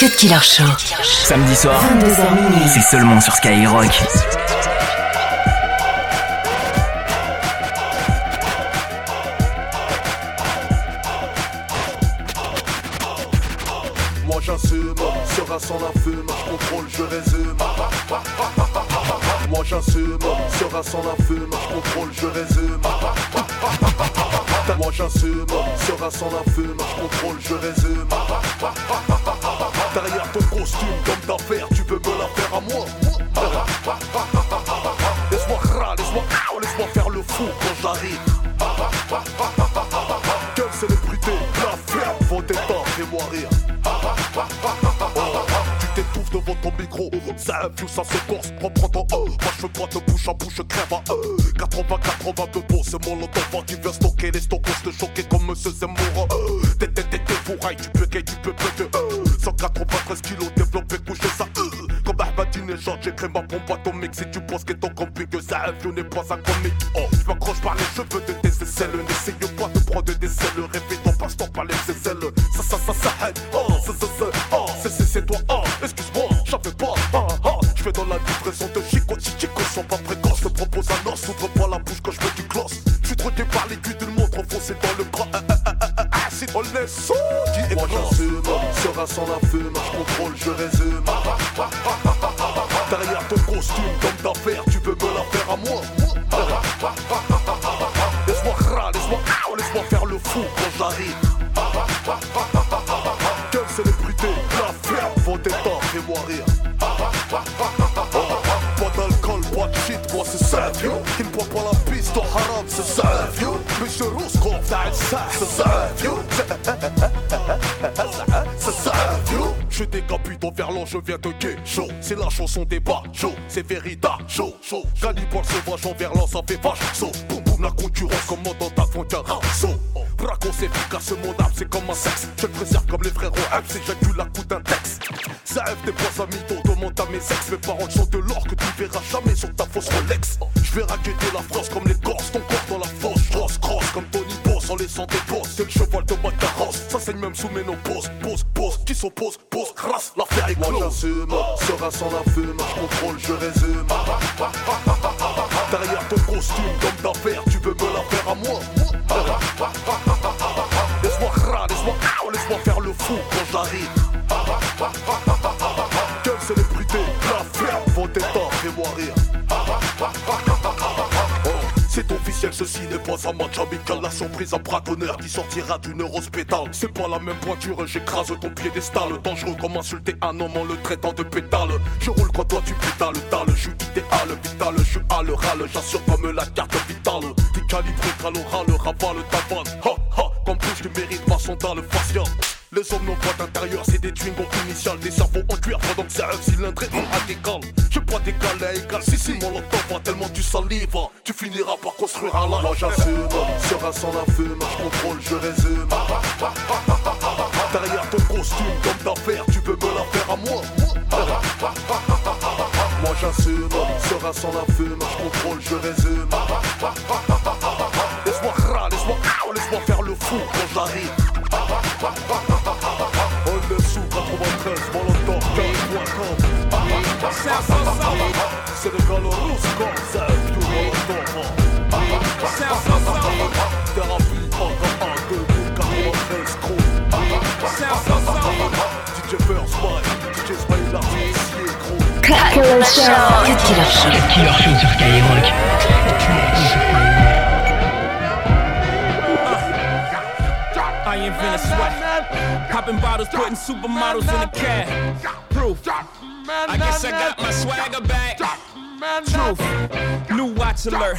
Cut Killer Show. Samedi soir, 22h minuit. c'est seulement sur Skyrock. Moi j'assume, sera sans la fume, je contrôle, je résume. Moi j'assume, sera sans la fume, je contrôle, je résume. Moi j'assume, sera sans la fume, je contrôle, je résume. Derrière ton costume, comme d'affaires, tu peux me la faire à moi. Laisse-moi râler, laisse-moi laisse-moi faire le fou quand j'arrive. Ton micro, influe, ça se corse, reprends ton oh. Moi je veux pas te bouche à bouche, crève à euh. 80, 80 de beau, c'est mon enfant qui vient stocker les stockos, te choquer comme Monsieur Zemmour. Euh. T'es, t'es, t'es, fourraille, tu peux gay, tu peux péter. Euh. 193 kilos développé, couché ça. Comme Ahmadinejad, créé ma bombe atomique. Si tu penses qu'étant compliqué, ça influe, n'est pas un comique. Oh, je m'accroche par les cheveux de tes aisselles. N'essaye pas de prendre des ailes, répète ton passe-temps par les aisselles. Ça, ça, ça, ça. Oh, ça, ça, ça, oh, c'est, c'est, c'est toi. Oh, excuse-moi, j'en fais pas. Ah, ah, je fais dans la livraison de Chico. Si Chico sont pas précoces, je te propose un os. Ouvre pas la bouche quand je mets du gloss. Je suis troqué par l'aiguille d'une montre enfoncée dans le bras. Ah, ah, ah, ah, ah, ah, si on laisse son dit Moi j'assume, sera sans la fume. Je contrôle, je résume. Derrière ton costume, comme d'affaires, tu peux me la faire à moi. Laisse-moi râler, laisse-moi laisse-moi faire le fou quand j'arrive. Quelle célébrité, la ferme, vos départs, fais-moi rire. Pas d'alcool, pas de shit, moi c'est vieux. Qui ne boit pas la piste au haram, c'est ça, vieux. Monsieur Rouskov, t'as ça, c'est ça, vieux. C'est vieux. Je décapite au verlan, je viens de chaud. C'est la chanson des bas, chaud. C'est véritable, chaud, chaud. Calibre sauvage en verlan, ça fait vache, saut. Boum boum, la concurrence comme dans ta frontière. Braco, c'est efficace, mon âme, c'est comme un sexe. Je le préserve comme les frérots, M, c'est j'accule la coup d'un texte. Ça F des points à mytho, demande à mes ex. Mes parents sont de l'or que tu verras jamais sur ta fausse Rolex. Je vais raqueter la France comme les Corses, ton corps dans la fosse. Cross, cross, comme Tony Boss, en laissant des bosses. C'est le cheval de ma carrosse, ça saigne même sous mes pose, pose, pose, qui s'oppose, pose, crasse, l'affaire est close. Moi j'assume, sera sans la fume, je contrôle, je résume. Derrière ton costume, comme d'affaires, tu peux me la faire à moi. Quand j'arrive. Quelle célébrité, la ferme, départs, fais-moi rire. Oh, C'est officiel, ceci n'est pas un match amical. La surprise, un bras qui sortira d'une hospitale. C'est pas la même pointure, j'écrase ton piédestal. Dangereux comme insulter un homme en le traitant de pétale. Je roule quand toi tu pétales, dalle. Je suis idéal, vital, je suis à le râle. J'assure comme la carte vitale. T'es calibré, qu'à l'oral, ravale ta vanne. Ha ha, comme plus tu mérites ma sondale faciale. Les hommes n'ont pas d'intérieur, c'est des twingos initiales, des cerveaux en cuir pendant que c'est un cylindré en radical. Je pas d'égal à égal, si si mon pas tellement tu salives, tu finiras par construire un lac. Moi j'assume, sera sans la fume, je contrôle, je résume. Derrière ton costume, comme d'affaires, tu peux me la faire à moi. Moi j'assume, sera sans la fume, je contrôle, je résume. Laisse-moi râler, laisse-moi laisse-moi faire le fou quand j'arrive. On est sous 93, Molotov, 15.com. C'est le Galorus, comme ça, Molotov. Thérapie, encore un, deux, 93, crew. DJ First Mike, DJ Smile, l'artiste, crew. Cut Killer Show. Cut Killer Show. Killer Show sur Skyrock. Ain't finna sweat. Popping bottles, putting supermodels in the cab. Proof. I guess I got my swagger back. Truth. New watch alert.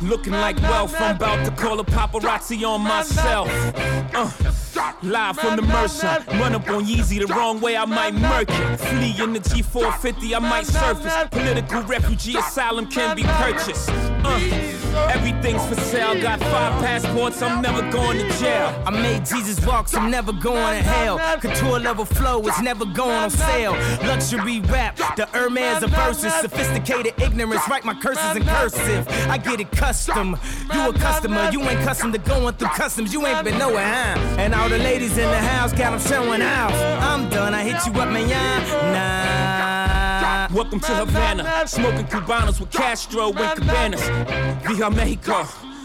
Looking like wealth, I'm about to call a paparazzi on myself. Uh, live from the Mercer, run up on Yeezy the wrong way, I might murk it. Flee in the G450, I might surface. Political refugee asylum can be purchased. Uh, everything's for sale, got five passports, I'm never going to jail. I made Jesus walks, I'm never going to hell. Couture level flow is never going on sale. Luxury rap, the Hermes of verses. Sophisticated ignorance, write my curses in cursive. I get it custom. You a customer, you ain't custom to going through customs. You ain't been nowhere, huh? And all the ladies in the house got them showing out. I'm done, I hit you up, man. Nah. Welcome to Havana, smoking Cubanos with Castro and Cabanas. Via Mexico.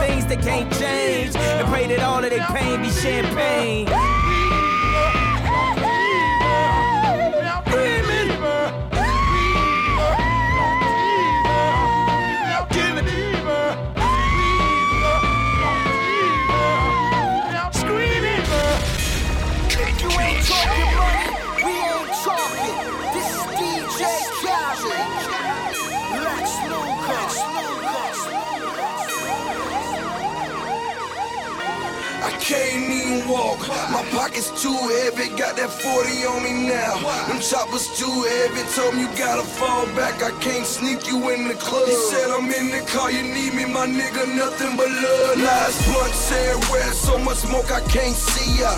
things that can't change. And pray that all of their pain be champagne. Can't walk. My pockets too heavy, got that 40 on me now. Them choppers too heavy, told me you gotta fall back. I can't sneak you in the club. He said I'm in the car, you need me, my nigga, nothing but love. Last blunt said red, so much smoke I can't see ya.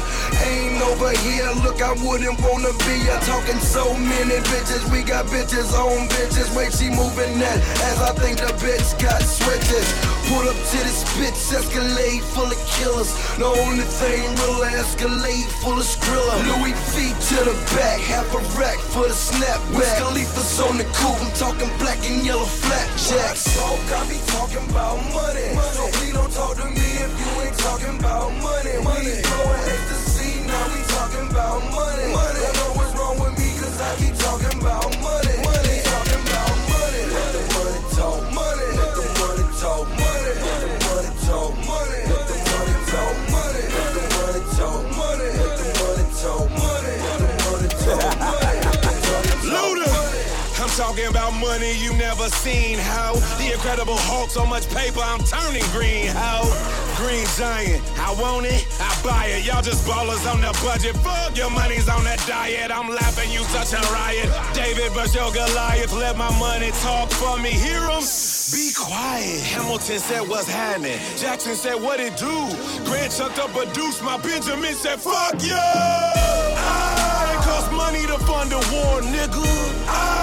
Ain't over here, look, I wouldn't wanna be ya. Talking so many bitches, we got bitches on bitches. Wait, she moving that as I think the bitch got switches. Pull up to this bitch, escalade full of killers. No only thing real escalate full of skrilla. Louis feet to the back, half a rack for the snapback. Khalifa's on the coupe, I'm talking black and yellow flapjacks. Talk, I be talking about money. money. So please don't talk to me if you ain't talking about money. money. We blowing ecstasy, now we talking about money. money. Don't know what's wrong with me, cause I keep talking about money. Talking about money you never seen, how the incredible Hulk, so much paper, I'm turning green, how green giant, I want it, I buy it. Y'all just ballers on the budget, fuck your money's on that diet. I'm laughing, you such a riot. David, but your Goliath, let my money talk for me. Hear 'em? Be quiet. Hamilton said, What's happening? Jackson said, What it do? Grant chucked up a deuce, my Benjamin said, Fuck you! It costs money to fund a war, nigga. Laying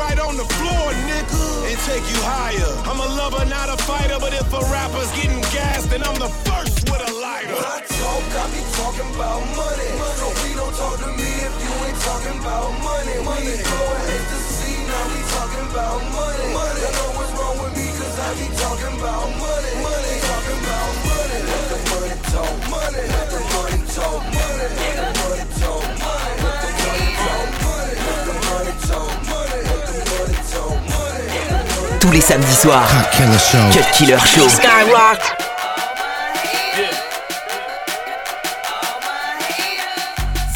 right on the floor, nigga, and take you higher. I'm a lover, not a fighter, but if a rapper's getting gassed, then I'm the first with a lighter. When I talk, I be talking about money. So please don't talk to me if you ain't talking about money. Money. We going ecstasy, now we talking about money. money. Tous les samedis soirs. Ah, Killer Show. Cut Killer Show. Skyrock.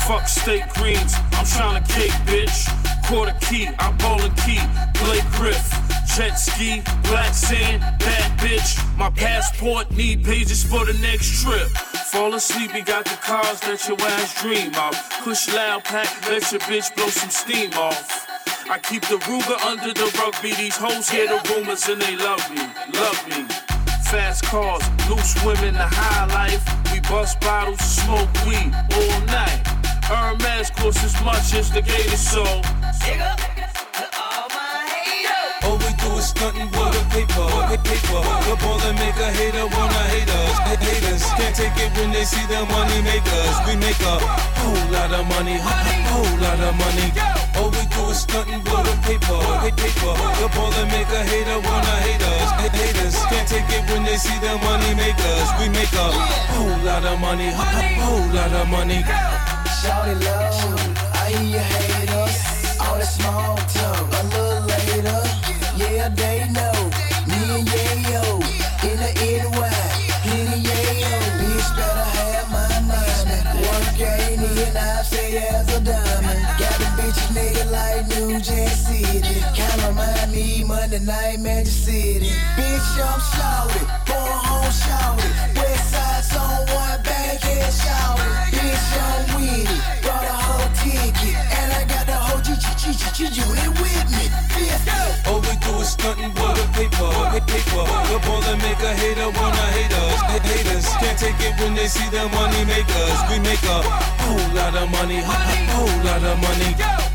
Fuck steak greens, I'm trying to cake, bitch. Quarter key, I'm bowling key. Blake Griff, jet ski, black sand, bad bitch. My passport need pages for the next trip. Fall asleep, we got the cars that your ass dream of. Push loud pack, let your bitch blow some steam off. I keep the Ruger under the rugby. These hoes hear the rumors and they love me, love me. Fast cars, loose women, the high life. We bust bottles, smoke weed all night. Hermes costs as much as the gator soul. All we do is stuntin' with the paper, with paper. The ball that make a hater wanna hate us. The haters can't take it when they see the money makers. We make a whole lot of money, whole lot of money. All we do is stunting with the paper, hate paper. The ball and make a hater wanna hate us. Haters can't take it when they see the money makers. We make a whole lot of money, whole lot of money. Shawty love, I hear you hate me Monday night Magic City. Bitch, I'm shouty, born home shouty. West side one, backhead shouty. Bitch, I'm with it, brought a whole ticket. And I got the money makers. We make a whole G-G-G-G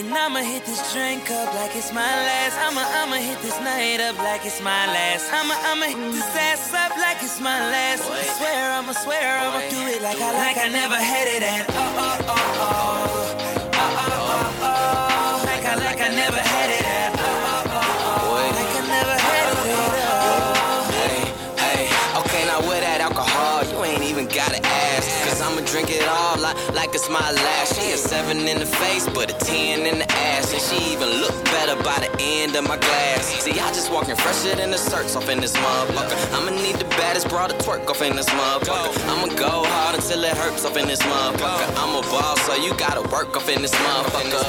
And I'ma hit this drink up like it's my last. I'ma I'ma hit this night up like it's my last. I'ma I'ma hit this ass up like it's my last. I swear I'ma swear I'ma do it like I like I never had it at. Oh oh oh oh. Oh oh oh oh. Like I like I never had it at. Oh oh oh oh. At. Hey, hey, okay, now with that alcohol, you ain't even gotta ask. Cause I'ma drink it all like, it's my last. She a seven in the face, but a ten in the ass. And she even look better by the end of my glass. See, I just walking fresher than the shirts off in this motherfucker. I'ma need the baddest broad to twerk off in this motherfucker. I'ma go hard until it hurts off in this motherfucker. I'm a boss, so you gotta work off in this motherfucker.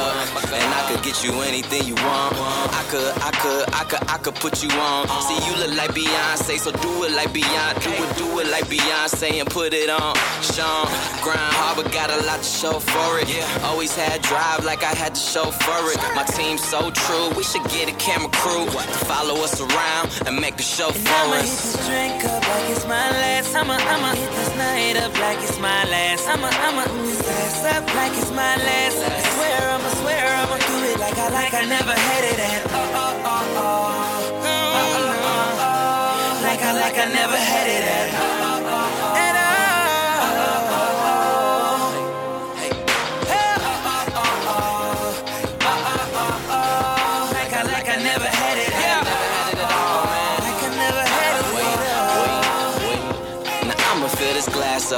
And I could get you anything you want. I could, I could, I could, I could put you on. See, you look like Beyonce, so do it like Beyonce. Do it, do it like Beyonce and put it on. Sean, grind hard, but got a lot to show for it. Always had drive like I had to show for it. My team's so true, we should get a camera crew to follow us around and make a show And for I'ma hit this drink up like it's my last. I'ma, I'ma hit this night up like it's my last. I'ma, I'ma this ass up like it's my last. I swear, I'ma swear, I'ma do it like I like I never had it at. Oh oh oh oh. Oh, oh, oh, oh. Like I like I never had it at. Oh.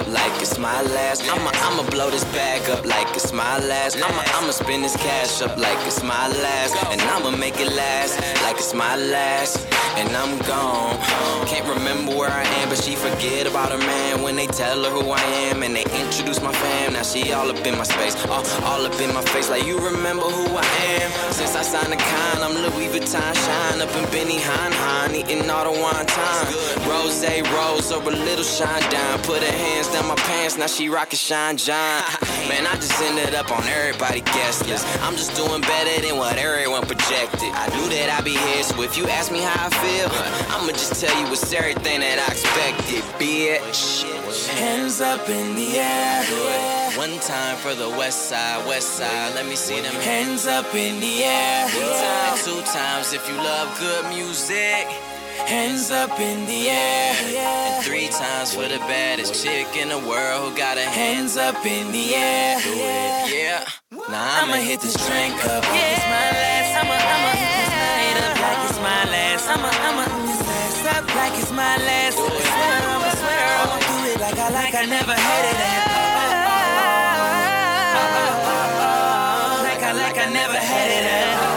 Up like it's my last. I'ma I'ma blow this bag up like it's my last. I'ma I'ma spin this cash up like it's my last. And I'ma make it last like it's my last. And I'm gone. Can't remember where I am, but she forget about her man when they tell her who I am and they introduce my fam. Now she all up in my space, all, all up in my face. Like you remember who I am. Since I signed the con, I'm Louis Vuitton shine up in Benny Hine Hine, eating all the wine time. Rose, rose, or a little shine down. Put her hands down my pants, now she rockin' shine John. Man, I just ended up on everybody guest list. I'm just doing better than what everyone projected. I knew that I'd be here, so if you ask me how I feel, I'ma just tell you it's everything that I expected, bitch. Hands up in the air. One time for the west side, west side. Let me see them Hands up in the air. Two times if you love good music. Hands up in the air. And three times for the baddest chick in the world who got her hands up in the air. Yeah. Nah, I'ma hit this drink up like it's my last. I'ma I'ma hit this night up like it's my last. I'ma I'ma hit this ass up like it's my last. I swear I'ma swear I'ma do it like I like I never had it at. Like I like I never had it at.